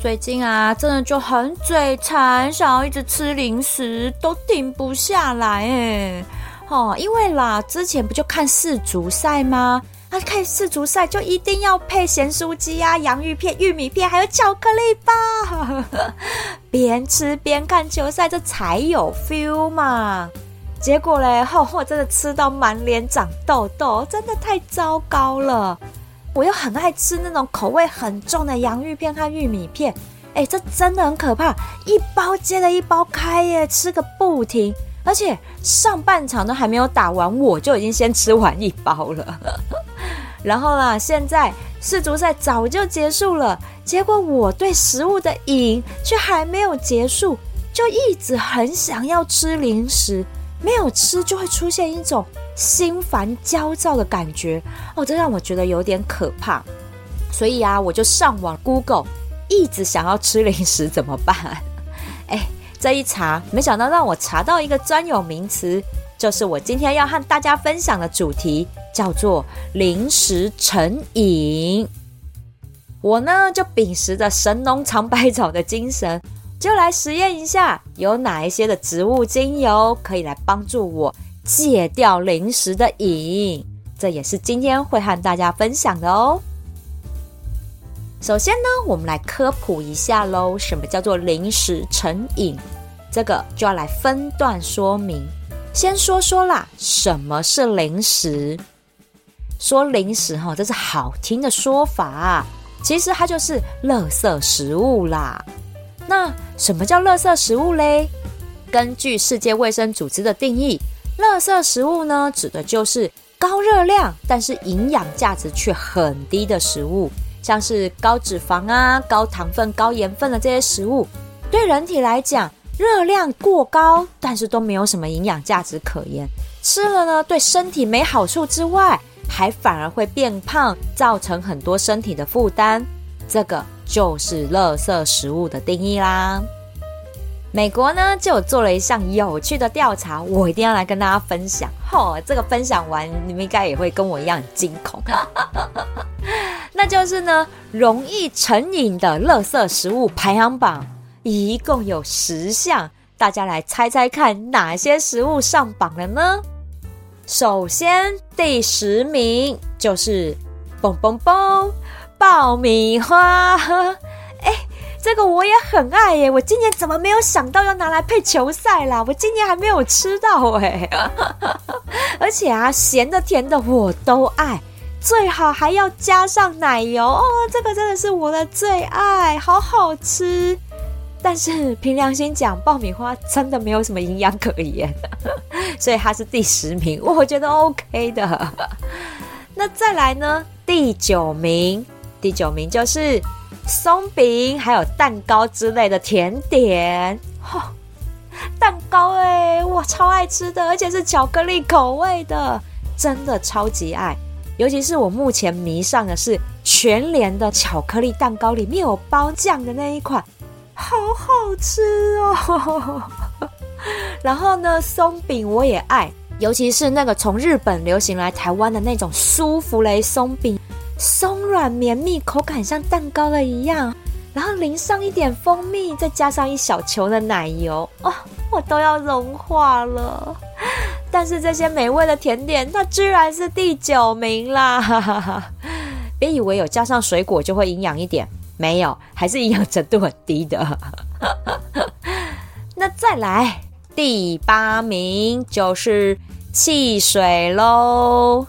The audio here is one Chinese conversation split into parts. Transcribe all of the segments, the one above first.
最近啊，真的就很嘴馋，想要一直吃零食，都停不下来哎。哦，因为啦，之前不就看世足赛吗？啊，看世足赛就一定要配咸酥鸡啊、洋芋片、玉米片，还有巧克力吧。边吃边看球赛，这才有 feel 嘛。结果嘞，吼，我真的吃到满脸长痘痘，真的太糟糕了。我又很爱吃那种口味很重的洋芋片和玉米片，哎，这真的很可怕，一包接着一包开耶，吃个不停，而且上半场都还没有打完，我就已经先吃完一包了。然后啊，现在世足赛早就结束了，结果我对食物的瘾却还没有结束，就一直很想要吃零食。没有吃就会出现一种心烦焦躁的感觉哦，这让我觉得有点可怕。所以啊，我就上网 Google，一直想要吃零食怎么办？哎，这一查，没想到让我查到一个专有名词，就是我今天要和大家分享的主题，叫做零食成瘾。我呢，就秉持着神农尝百草的精神。就来实验一下，有哪一些的植物精油可以来帮助我戒掉零食的瘾？这也是今天会和大家分享的哦。首先呢，我们来科普一下喽，什么叫做零食成瘾？这个就要来分段说明。先说说啦，什么是零食？说零食哈，这是好听的说法，其实它就是垃圾食物啦。那什么叫垃圾食物嘞？根据世界卫生组织的定义，垃圾食物呢，指的就是高热量但是营养价值却很低的食物，像是高脂肪啊、高糖分、高盐分的这些食物，对人体来讲，热量过高，但是都没有什么营养价值可言，吃了呢，对身体没好处之外，还反而会变胖，造成很多身体的负担。这个。就是垃圾食物的定义啦。美国呢就做了一项有趣的调查，我一定要来跟大家分享。吼，这个分享完，你们应该也会跟我一样惊恐。那就是呢，容易成瘾的垃圾食物排行榜，一共有十项，大家来猜猜看哪些食物上榜了呢？首先第十名就是嘣嘣嘣。爆米花，哎，这个我也很爱耶！我今年怎么没有想到要拿来配球赛啦？我今年还没有吃到哎，而且啊，咸的甜的我都爱，最好还要加上奶油哦，这个真的是我的最爱，好好吃。但是凭良心讲，爆米花真的没有什么营养可言，所以它是第十名，我觉得 OK 的。那再来呢？第九名。第九名就是松饼，还有蛋糕之类的甜点。哈，蛋糕哎，我超爱吃的，而且是巧克力口味的，真的超级爱。尤其是我目前迷上的是全联的巧克力蛋糕，里面有包酱的那一款，好好吃哦。然后呢，松饼我也爱，尤其是那个从日本流行来台湾的那种舒芙蕾松饼。松软绵密，口感像蛋糕的一样，然后淋上一点蜂蜜，再加上一小球的奶油，哦，我都要融化了。但是这些美味的甜点，它居然是第九名啦！别以为有加上水果就会营养一点，没有，还是营养程度很低的。那再来第八名就是汽水喽，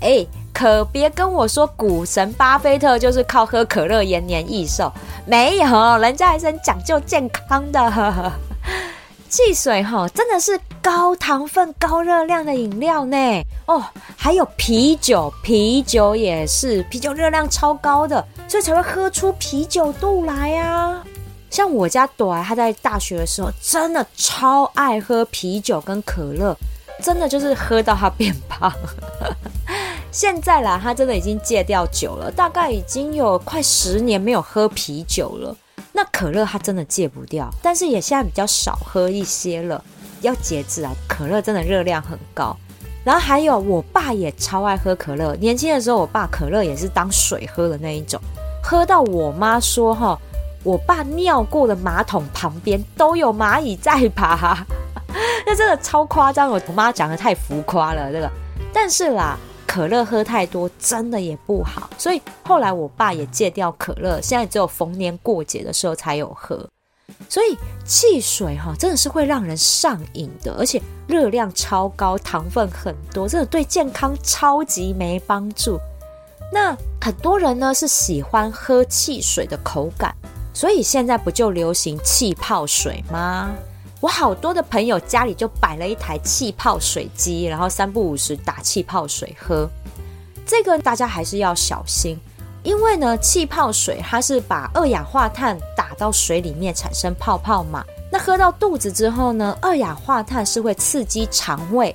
哎。可别跟我说股神巴菲特就是靠喝可乐延年益寿，没有，人家还是很讲究健康的。汽水哈，真的是高糖分、高热量的饮料呢。哦，还有啤酒，啤酒也是，啤酒热量超高的，所以才会喝出啤酒肚来啊。像我家朵儿，他在大学的时候，真的超爱喝啤酒跟可乐，真的就是喝到他变胖。现在啦，他真的已经戒掉酒了，大概已经有快十年没有喝啤酒了。那可乐他真的戒不掉，但是也现在比较少喝一些了，要节制啊！可乐真的热量很高。然后还有我爸也超爱喝可乐，年轻的时候我爸可乐也是当水喝的那一种，喝到我妈说哈，我爸尿过的马桶旁边都有蚂蚁在爬，那真的超夸张。我妈讲的太浮夸了，这个，但是啦。可乐喝太多真的也不好，所以后来我爸也戒掉可乐，现在只有逢年过节的时候才有喝。所以汽水哈真的是会让人上瘾的，而且热量超高，糖分很多，真的对健康超级没帮助。那很多人呢是喜欢喝汽水的口感，所以现在不就流行气泡水吗？我好多的朋友家里就摆了一台气泡水机，然后三不五时打气泡水喝。这个大家还是要小心，因为呢，气泡水它是把二氧化碳打到水里面产生泡泡嘛。那喝到肚子之后呢，二氧化碳是会刺激肠胃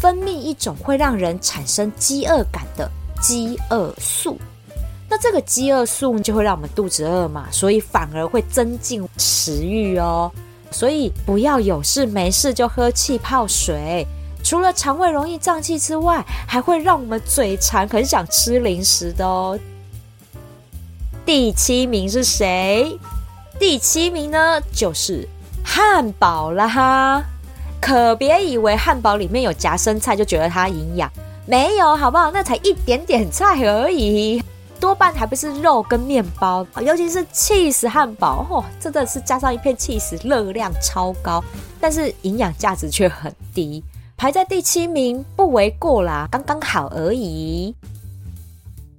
分泌一种会让人产生饥饿感的饥饿素。那这个饥饿素就会让我们肚子饿嘛，所以反而会增进食欲哦。所以不要有事没事就喝气泡水，除了肠胃容易胀气之外，还会让我们嘴馋，很想吃零食的哦。第七名是谁？第七名呢，就是汉堡啦哈！可别以为汉堡里面有夹生菜就觉得它营养，没有好不好？那才一点点菜而已。多半还不是肉跟面包，尤其是 cheese 汉堡，哦，真的是加上一片 cheese，热量超高，但是营养价值却很低，排在第七名不为过啦，刚刚好而已。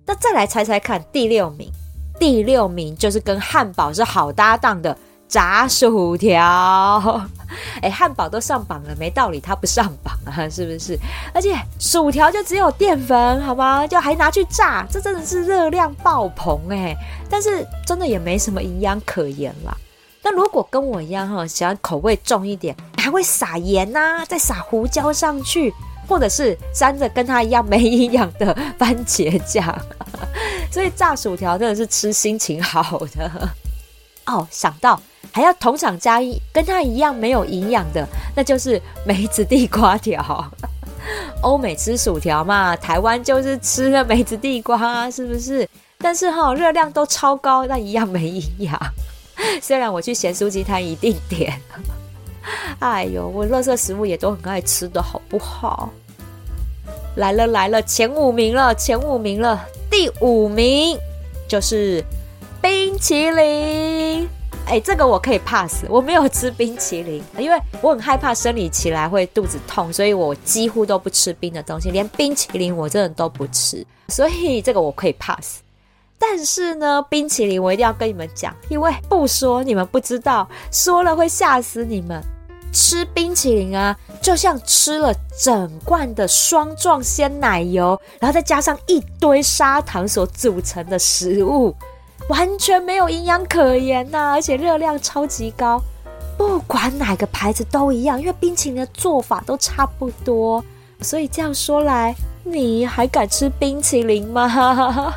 那再来猜猜看，第六名，第六名就是跟汉堡是好搭档的。炸薯条，哎，汉堡都上榜了，没道理它不上榜啊，是不是？而且薯条就只有淀粉，好吗？就还拿去炸，这真的是热量爆棚哎！但是真的也没什么营养可言啦。那如果跟我一样哈，喜欢口味重一点，还会撒盐呐，再撒胡椒上去，或者是沾着跟它一样没营养的番茄酱，所以炸薯条真的是吃心情好的 哦。想到。还要同场加一，跟它一样没有营养的，那就是梅子地瓜条。欧美吃薯条嘛，台湾就是吃的梅子地瓜，是不是？但是哈，热量都超高，那一样没营养。虽然我去咸酥鸡摊一定点，哎呦，我乐色食物也都很爱吃的，好不好？来了来了，前五名了，前五名了，第五名就是冰淇淋。哎，这个我可以 pass，我没有吃冰淇淋，因为我很害怕生理期来会肚子痛，所以我几乎都不吃冰的东西，连冰淇淋我真的都不吃，所以这个我可以 pass。但是呢，冰淇淋我一定要跟你们讲，因为不说你们不知道，说了会吓死你们。吃冰淇淋啊，就像吃了整罐的霜状鲜奶油，然后再加上一堆砂糖所组成的食物。完全没有营养可言呐，而且热量超级高，不管哪个牌子都一样，因为冰淇淋的做法都差不多，所以这样说来，你还敢吃冰淇淋吗？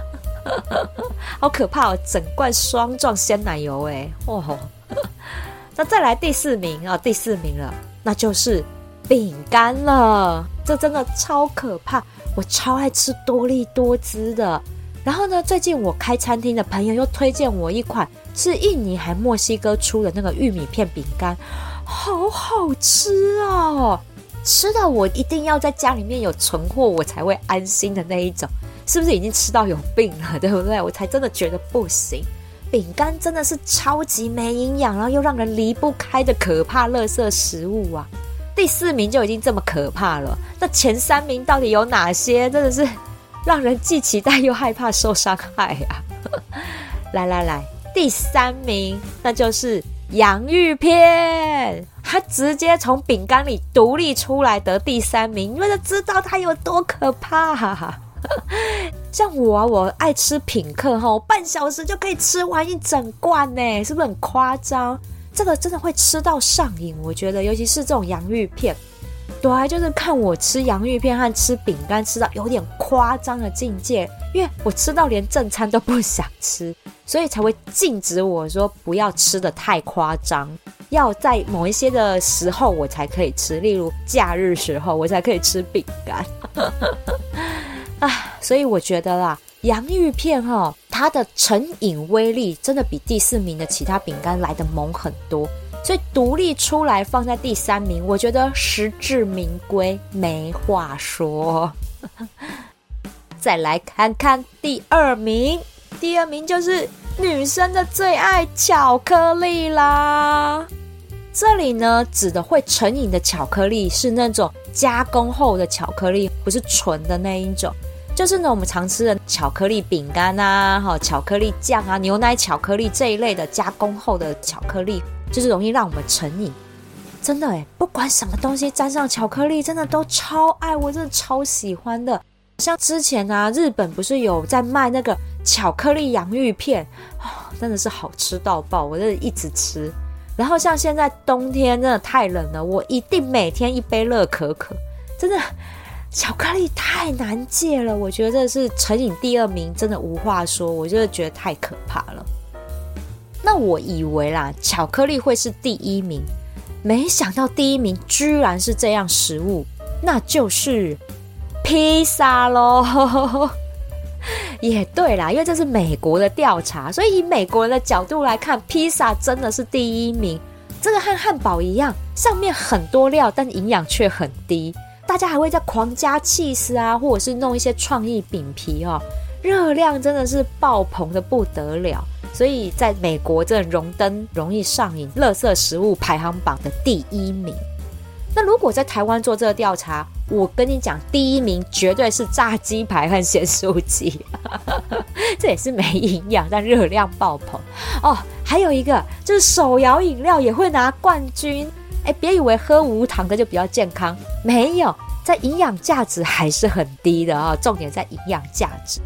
好可怕哦，整罐霜状鲜奶油哎，哇！那再来第四名啊，第四名了，那就是饼干了，这真的超可怕，我超爱吃多利多汁的。然后呢？最近我开餐厅的朋友又推荐我一款是印尼还墨西哥出的那个玉米片饼干，好好吃哦！吃到我一定要在家里面有存货，我才会安心的那一种。是不是已经吃到有病了？对不对？我才真的觉得不行。饼干真的是超级没营养，然后又让人离不开的可怕垃圾食物啊！第四名就已经这么可怕了，那前三名到底有哪些？真的是。让人既期待又害怕受伤害 呀！来来来，第三名那就是洋芋片，它直接从饼干里独立出来得第三名，你们就知道它有多可怕。像我啊，我爱吃品客哈，半小时就可以吃完一整罐呢，是不是很夸张？这个真的会吃到上瘾，我觉得，尤其是这种洋芋片。对，就是看我吃洋芋片和吃饼干吃到有点夸张的境界，因为我吃到连正餐都不想吃，所以才会禁止我说不要吃的太夸张，要在某一些的时候我才可以吃，例如假日时候我才可以吃饼干。啊，所以我觉得啦，洋芋片哈，它的成瘾威力真的比第四名的其他饼干来的猛很多。所以独立出来放在第三名，我觉得实至名归，没话说。再来看看第二名，第二名就是女生的最爱巧克力啦。这里呢，指的会成瘾的巧克力是那种加工后的巧克力，不是纯的那一种。就是呢，我们常吃的巧克力饼干啊，哈，巧克力酱啊，牛奶巧克力这一类的加工后的巧克力。就是容易让我们成瘾，真的哎，不管什么东西沾上巧克力，真的都超爱，我真的超喜欢的。像之前啊，日本不是有在卖那个巧克力洋芋片啊，真的是好吃到爆，我真的一直吃。然后像现在冬天真的太冷了，我一定每天一杯热可可，真的巧克力太难戒了，我觉得这是成瘾第二名，真的无话说，我就是觉得太可怕了。那我以为啦，巧克力会是第一名，没想到第一名居然是这样食物，那就是披萨喽。也对啦，因为这是美国的调查，所以以美国人的角度来看，披萨真的是第一名。这个和汉堡一样，上面很多料，但营养却很低。大家还会在狂加 cheese 啊，或者是弄一些创意饼皮哦，热量真的是爆棚的不得了。所以，在美国这荣登容易上瘾、垃圾食物排行榜的第一名。那如果在台湾做这个调查，我跟你讲，第一名绝对是炸鸡排和咸酥鸡，这也是没营养，但热量爆棚哦。还有一个就是手摇饮料也会拿冠军。哎，别以为喝无糖的就比较健康，没有，在营养价值还是很低的啊。重点在营养价值。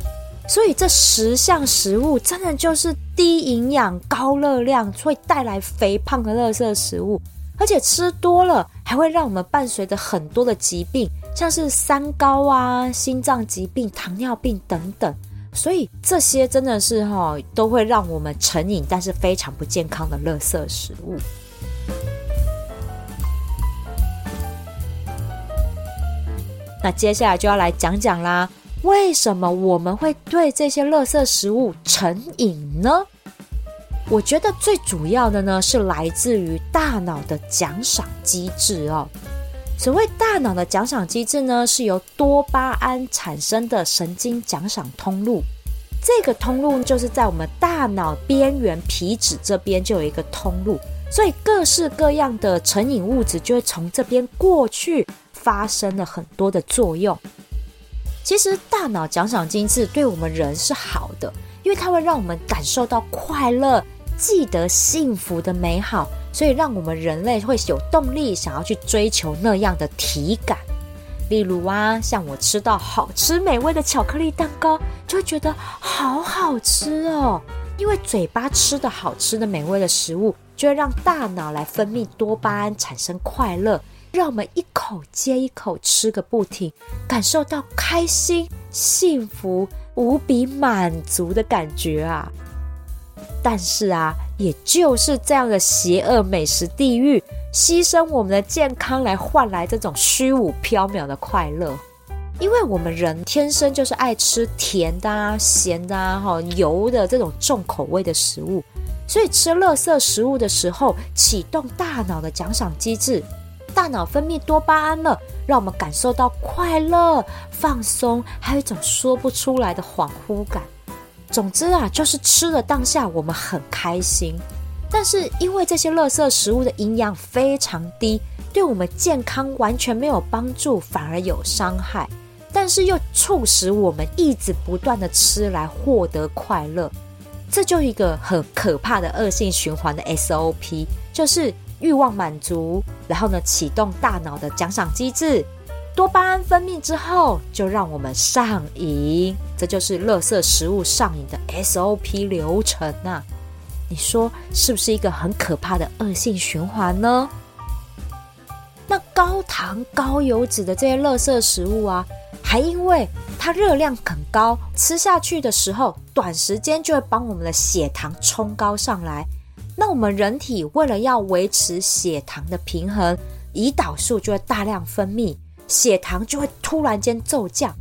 所以这十项食物真的就是低营养、高热量，会带来肥胖的垃圾食物，而且吃多了还会让我们伴随着很多的疾病，像是三高啊、心脏疾病、糖尿病等等。所以这些真的是哈，都会让我们成瘾，但是非常不健康的垃圾食物。那接下来就要来讲讲啦。为什么我们会对这些垃圾食物成瘾呢？我觉得最主要的呢是来自于大脑的奖赏机制哦。所谓大脑的奖赏机制呢，是由多巴胺产生的神经奖赏通路。这个通路就是在我们大脑边缘皮质这边就有一个通路，所以各式各样的成瘾物质就会从这边过去，发生了很多的作用。其实大脑奖赏机制对我们人是好的，因为它会让我们感受到快乐，记得幸福的美好，所以让我们人类会有动力想要去追求那样的体感。例如啊，像我吃到好吃美味的巧克力蛋糕，就会觉得好好吃哦，因为嘴巴吃的好吃的美味的食物，就会让大脑来分泌多巴胺，产生快乐。让我们一口接一口吃个不停，感受到开心、幸福、无比满足的感觉啊！但是啊，也就是这样的邪恶美食地狱，牺牲我们的健康来换来这种虚无缥缈的快乐。因为我们人天生就是爱吃甜的、啊、咸的、啊、哈油的这种重口味的食物，所以吃垃圾食物的时候，启动大脑的奖赏机制。大脑分泌多巴胺了，让我们感受到快乐、放松，还有一种说不出来的恍惚感。总之啊，就是吃的当下我们很开心，但是因为这些垃圾食物的营养非常低，对我们健康完全没有帮助，反而有伤害。但是又促使我们一直不断的吃来获得快乐。这就一个很可怕的恶性循环的 SOP，就是欲望满足，然后呢启动大脑的奖赏机制，多巴胺分泌之后就让我们上瘾，这就是垃圾食物上瘾的 SOP 流程呐。你说是不是一个很可怕的恶性循环呢？那高糖高油脂的这些垃圾食物啊，还因为它热量很高，吃下去的时候，短时间就会帮我们的血糖冲高上来。那我们人体为了要维持血糖的平衡，胰岛素就会大量分泌，血糖就会突然间骤降。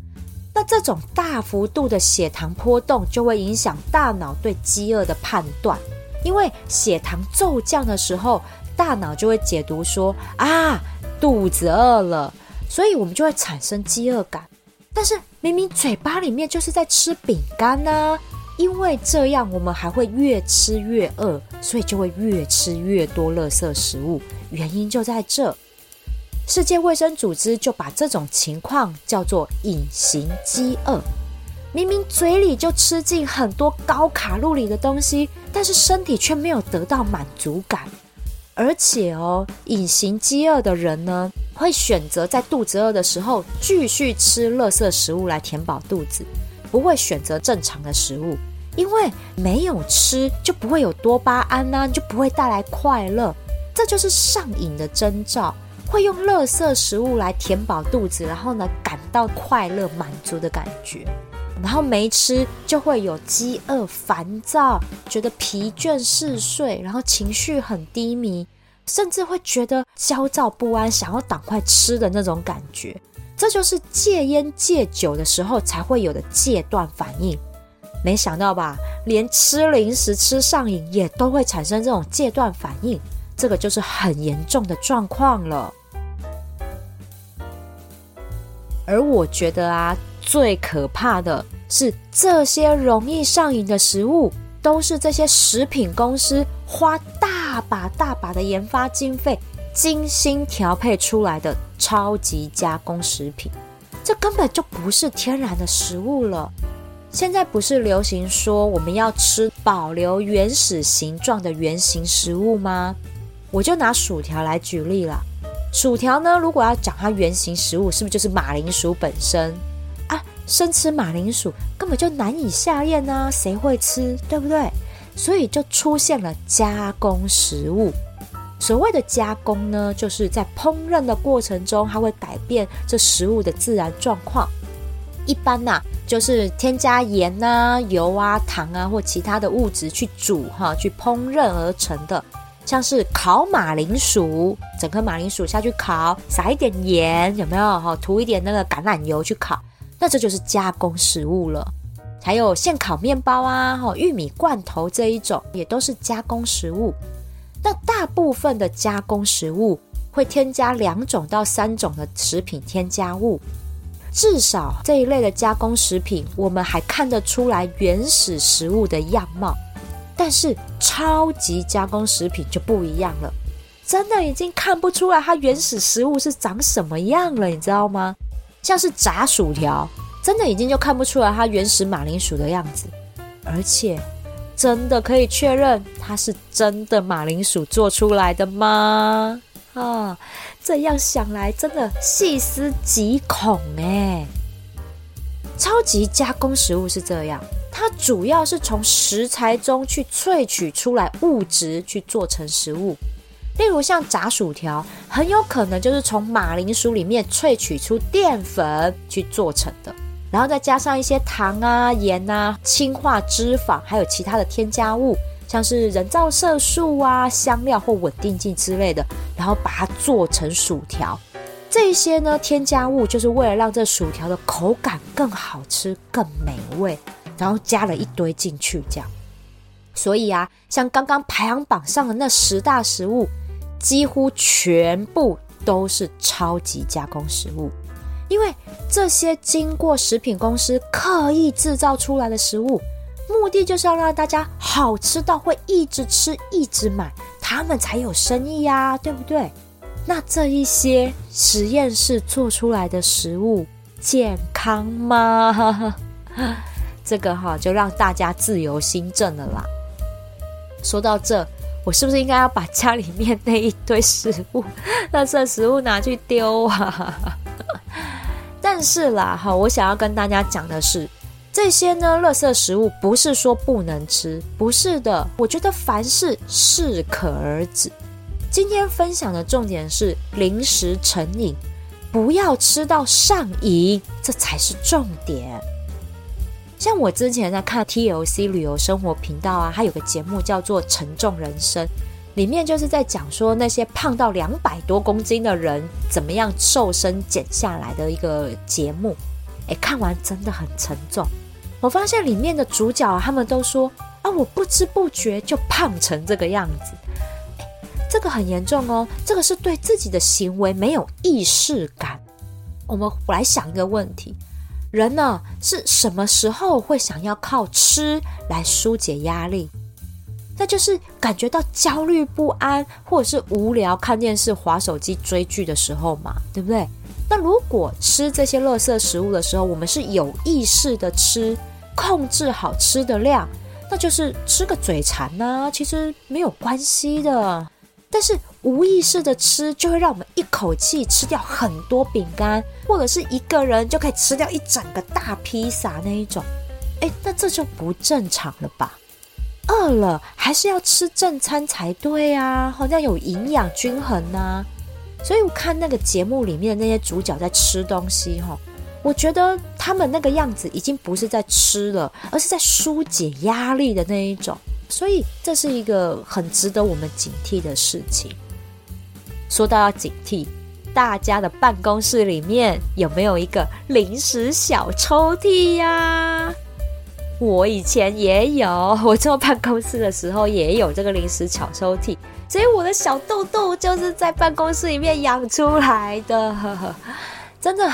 那这种大幅度的血糖波动，就会影响大脑对饥饿的判断。因为血糖骤降的时候，大脑就会解读说啊，肚子饿了，所以我们就会产生饥饿感。但是明明嘴巴里面就是在吃饼干呢，因为这样我们还会越吃越饿，所以就会越吃越多垃圾食物。原因就在这，世界卫生组织就把这种情况叫做隐形饥饿。明明嘴里就吃进很多高卡路里的东西，但是身体却没有得到满足感。而且哦，隐形饥饿的人呢，会选择在肚子饿的时候继续吃垃圾食物来填饱肚子，不会选择正常的食物，因为没有吃就不会有多巴胺呐，就不会带来快乐。这就是上瘾的征兆，会用垃圾食物来填饱肚子，然后呢，感到快乐满足的感觉。然后没吃就会有饥饿、烦躁，觉得疲倦嗜睡，然后情绪很低迷，甚至会觉得焦躁不安，想要赶快吃的那种感觉。这就是戒烟戒酒的时候才会有的戒断反应。没想到吧？连吃零食吃上瘾也都会产生这种戒断反应，这个就是很严重的状况了。而我觉得啊。最可怕的是，这些容易上瘾的食物，都是这些食品公司花大把大把的研发经费，精心调配出来的超级加工食品。这根本就不是天然的食物了。现在不是流行说我们要吃保留原始形状的原形食物吗？我就拿薯条来举例了。薯条呢，如果要讲它原型食物，是不是就是马铃薯本身啊？生吃马铃薯根本就难以下咽呐，谁会吃，对不对？所以就出现了加工食物。所谓的加工呢，就是在烹饪的过程中，它会改变这食物的自然状况。一般呐，就是添加盐啊、油啊、糖啊或其他的物质去煮哈，去烹饪而成的。像是烤马铃薯，整颗马铃薯下去烤，撒一点盐，有没有？哈，涂一点那个橄榄油去烤。那这就是加工食物了，还有现烤面包啊，哈，玉米罐头这一种也都是加工食物。那大部分的加工食物会添加两种到三种的食品添加物，至少这一类的加工食品，我们还看得出来原始食物的样貌。但是超级加工食品就不一样了，真的已经看不出来它原始食物是长什么样了，你知道吗？像是炸薯条，真的已经就看不出来它原始马铃薯的样子，而且真的可以确认它是真的马铃薯做出来的吗？啊，这样想来真的细思极恐哎！超级加工食物是这样，它主要是从食材中去萃取出来物质去做成食物。例如像炸薯条，很有可能就是从马铃薯里面萃取出淀粉去做成的，然后再加上一些糖啊、盐啊、氢化脂肪，还有其他的添加物，像是人造色素啊、香料或稳定剂之类的，然后把它做成薯条。这些呢，添加物就是为了让这薯条的口感更好吃、更美味，然后加了一堆进去这样。所以啊，像刚刚排行榜上的那十大食物。几乎全部都是超级加工食物，因为这些经过食品公司刻意制造出来的食物，目的就是要让大家好吃到会一直吃、一直买，他们才有生意呀，对不对？那这一些实验室做出来的食物健康吗？这个哈就让大家自由心证了啦。说到这，我是不是应该要把家里面那一堆食物、垃圾食物拿去丢啊？但是啦，哈，我想要跟大家讲的是，这些呢，垃圾食物不是说不能吃，不是的。我觉得凡事适可而止。今天分享的重点是零食成瘾，不要吃到上瘾，这才是重点。像我之前在看 TLC 旅游生活频道啊，它有个节目叫做《沉重人生》，里面就是在讲说那些胖到两百多公斤的人怎么样瘦身减下来的一个节目。哎，看完真的很沉重。我发现里面的主角他们都说啊，我不知不觉就胖成这个样子。这个很严重哦，这个是对自己的行为没有意识感。我们来想一个问题：人呢是什么时候会想要靠吃来疏解压力？那就是感觉到焦虑不安，或者是无聊看电视、划手机、追剧的时候嘛，对不对？那如果吃这些垃圾食物的时候，我们是有意识的吃，控制好吃的量，那就是吃个嘴馋呢，其实没有关系的。但是无意识的吃，就会让我们一口气吃掉很多饼干，或者是一个人就可以吃掉一整个大披萨那一种。哎，那这就不正常了吧？饿了还是要吃正餐才对啊，好像有营养均衡呐。所以我看那个节目里面的那些主角在吃东西，哈，我觉得他们那个样子已经不是在吃了，而是在疏解压力的那一种。所以这是一个很值得我们警惕的事情。说到要警惕，大家的办公室里面有没有一个零食小抽屉呀？我以前也有，我坐办公室的时候也有这个零食巧抽屉，所以我的小豆豆就是在办公室里面养出来的。真的，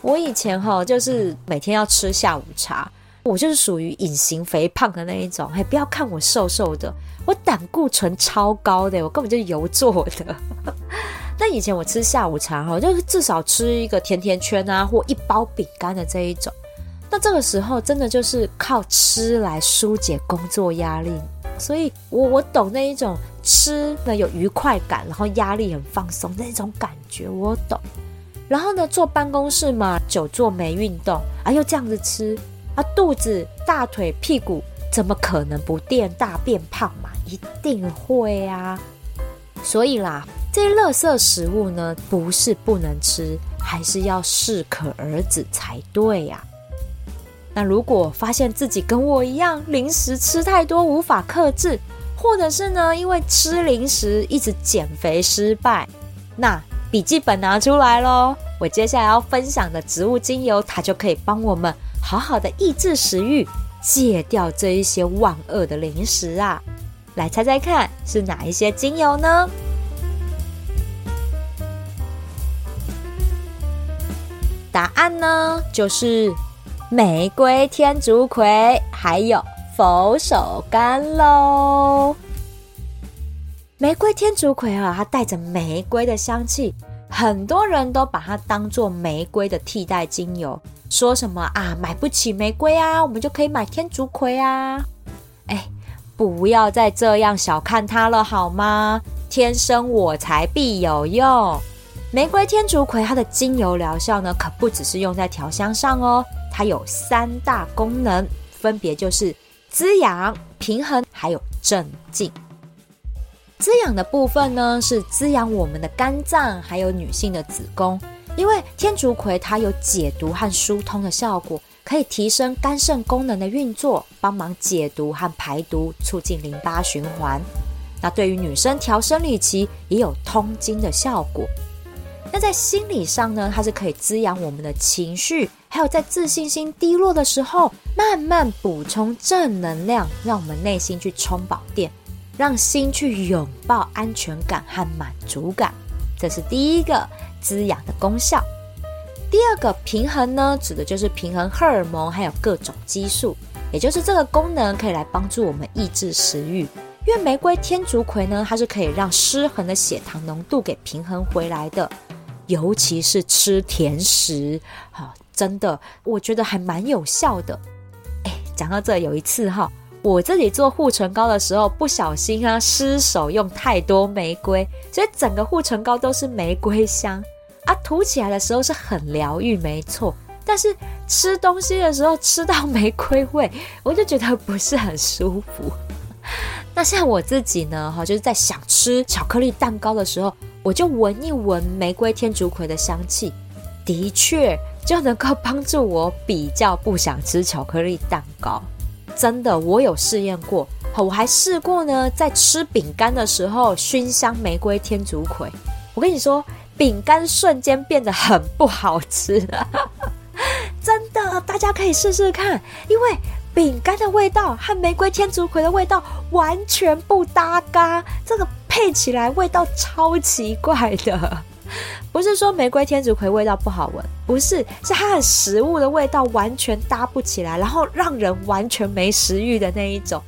我以前哈就是每天要吃下午茶。我就是属于隐形肥胖的那一种，哎，不要看我瘦瘦的，我胆固醇超高的，我根本就油做的。那以前我吃下午茶哈，就至少吃一个甜甜圈啊，或一包饼干的这一种。那这个时候真的就是靠吃来疏解工作压力，所以我我懂那一种吃呢有愉快感，然后压力很放松那种感觉，我懂。然后呢，坐办公室嘛，久坐没运动，啊，又这样子吃。啊，肚子、大腿、屁股怎么可能不变大变胖嘛？一定会啊！所以啦，这些垃圾食物呢，不是不能吃，还是要适可而止才对呀。那如果发现自己跟我一样，零食吃太多无法克制，或者是呢，因为吃零食一直减肥失败，那笔记本拿出来喽！我接下来要分享的植物精油，它就可以帮我们。好好的抑制食欲，戒掉这一些万恶的零食啊！来猜猜看，是哪一些精油呢？答案呢，就是玫瑰、天竺葵还有佛手柑喽。玫瑰、天竺葵啊，它带着玫瑰的香气，很多人都把它当做玫瑰的替代精油。说什么啊？买不起玫瑰啊，我们就可以买天竺葵啊！哎，不要再这样小看它了好吗？天生我材必有用。玫瑰天竺葵它的精油疗效呢，可不只是用在调香上哦，它有三大功能，分别就是滋养、平衡，还有镇静。滋养的部分呢，是滋养我们的肝脏，还有女性的子宫。因为天竺葵它有解毒和疏通的效果，可以提升肝肾功能的运作，帮忙解毒和排毒，促进淋巴循环。那对于女生调生理期也有通经的效果。那在心理上呢，它是可以滋养我们的情绪，还有在自信心低落的时候，慢慢补充正能量，让我们内心去充饱电，让心去拥抱安全感和满足感。这是第一个。滋养的功效。第二个平衡呢，指的就是平衡荷尔蒙还有各种激素，也就是这个功能可以来帮助我们抑制食欲。因为玫瑰天竺葵呢，它是可以让失衡的血糖浓度给平衡回来的，尤其是吃甜食，好，真的我觉得还蛮有效的。哎，讲到这，有一次哈，我自己做护唇膏的时候，不小心啊失手用太多玫瑰，所以整个护唇膏都是玫瑰香啊，涂起来的时候是很疗愈，没错。但是吃东西的时候吃到玫瑰味，我就觉得不是很舒服。那像我自己呢，哈，就是在想吃巧克力蛋糕的时候，我就闻一闻玫瑰天竺葵的香气，的确就能够帮助我比较不想吃巧克力蛋糕。真的，我有试验过，我还试过呢，在吃饼干的时候熏香玫瑰天竺葵。我跟你说，饼干瞬间变得很不好吃，真的，大家可以试试看，因为。饼干的味道和玫瑰天竺葵的味道完全不搭嘎，这个配起来味道超奇怪的。不是说玫瑰天竺葵味道不好闻，不是，是它的食物的味道完全搭不起来，然后让人完全没食欲的那一种。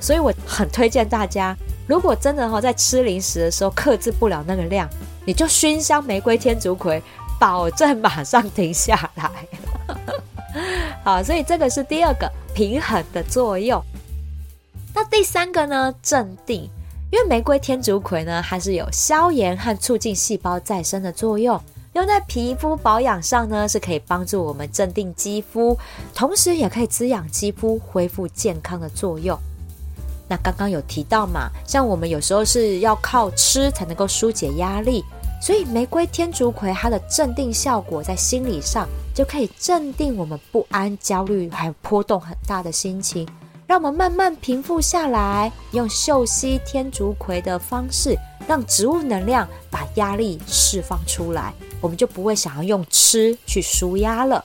所以我很推荐大家，如果真的哈在吃零食的时候克制不了那个量，你就熏香玫瑰天竺葵，保证马上停下来。好，所以这个是第二个。平衡的作用。那第三个呢？镇定，因为玫瑰天竺葵呢，它是有消炎和促进细胞再生的作用，用在皮肤保养上呢，是可以帮助我们镇定肌肤，同时也可以滋养肌肤、恢复健康的作用。那刚刚有提到嘛，像我们有时候是要靠吃才能够疏解压力。所以玫瑰天竺葵它的镇定效果，在心理上就可以镇定我们不安、焦虑还有波动很大的心情，让我们慢慢平复下来。用嗅吸天竺葵的方式，让植物能量把压力释放出来，我们就不会想要用吃去舒压了。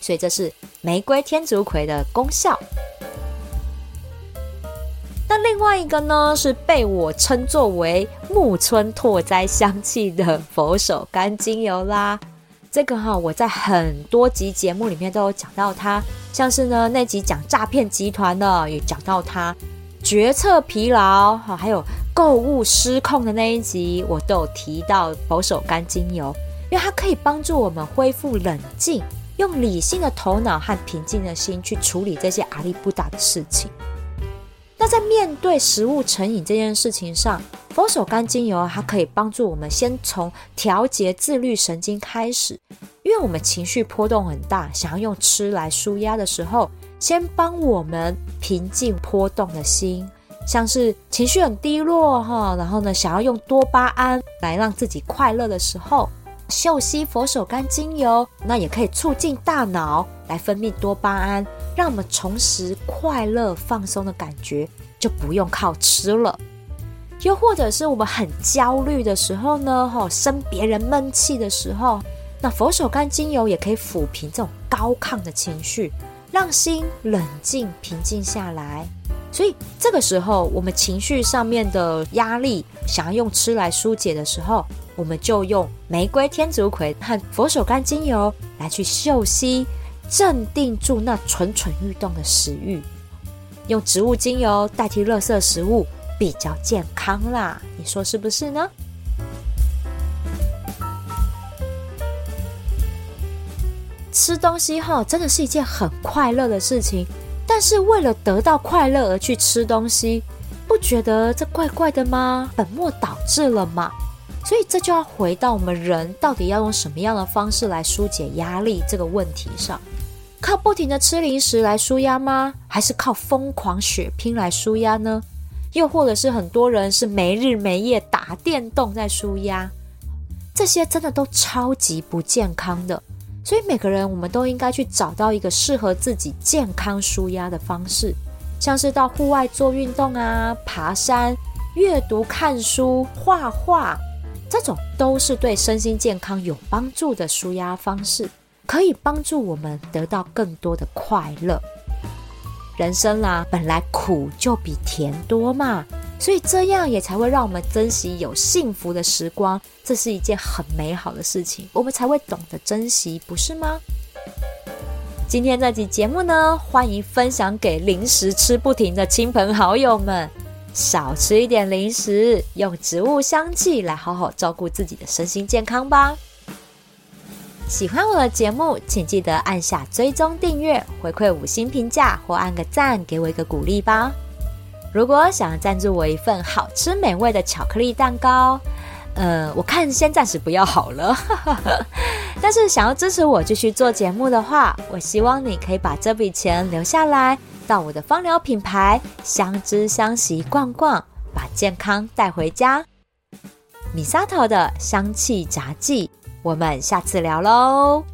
所以这是玫瑰天竺葵的功效。那另外一个呢，是被我称作为木村拓哉香气的佛手柑精油啦。这个哈，我在很多集节目里面都有讲到它，像是呢那集讲诈骗集团的，也讲到它决策疲劳哈，还有购物失控的那一集，我都有提到佛手柑精油，因为它可以帮助我们恢复冷静，用理性的头脑和平静的心去处理这些阿力不达的事情。那在面对食物成瘾这件事情上，佛手柑精油它可以帮助我们先从调节自律神经开始，因为我们情绪波动很大，想要用吃来舒压的时候，先帮我们平静波动的心，像是情绪很低落哈，然后呢想要用多巴胺来让自己快乐的时候，嗅吸佛手柑精油，那也可以促进大脑来分泌多巴胺。让我们重拾快乐放松的感觉，就不用靠吃了。又或者是我们很焦虑的时候呢，吼，生别人闷气的时候，那佛手柑精油也可以抚平这种高亢的情绪，让心冷静平静下来。所以这个时候，我们情绪上面的压力，想要用吃来疏解的时候，我们就用玫瑰天竺葵和佛手柑精油来去嗅吸。镇定住那蠢蠢欲动的食欲，用植物精油代替垃圾食物比较健康啦，你说是不是呢？吃东西哈，真的是一件很快乐的事情，但是为了得到快乐而去吃东西，不觉得这怪怪的吗？本末倒置了嘛？所以这就要回到我们人到底要用什么样的方式来疏解压力这个问题上。靠不停的吃零食来舒压吗？还是靠疯狂血拼来舒压呢？又或者是很多人是没日没夜打电动在舒压？这些真的都超级不健康的。所以每个人我们都应该去找到一个适合自己健康舒压的方式，像是到户外做运动啊、爬山、阅读、看书、画画，这种都是对身心健康有帮助的舒压方式。可以帮助我们得到更多的快乐。人生啦，本来苦就比甜多嘛，所以这样也才会让我们珍惜有幸福的时光，这是一件很美好的事情，我们才会懂得珍惜，不是吗？今天这集节目呢，欢迎分享给零食吃不停的亲朋好友们，少吃一点零食，用植物香气来好好照顾自己的身心健康吧。喜欢我的节目，请记得按下追踪订阅，回馈五星评价或按个赞，给我一个鼓励吧。如果想要赞助我一份好吃美味的巧克力蛋糕，呃，我看先暂时不要好了。但是想要支持我继续做节目的话，我希望你可以把这笔钱留下来，到我的芳疗品牌相知相惜逛逛，把健康带回家。米沙头的香气杂技。我们下次聊喽。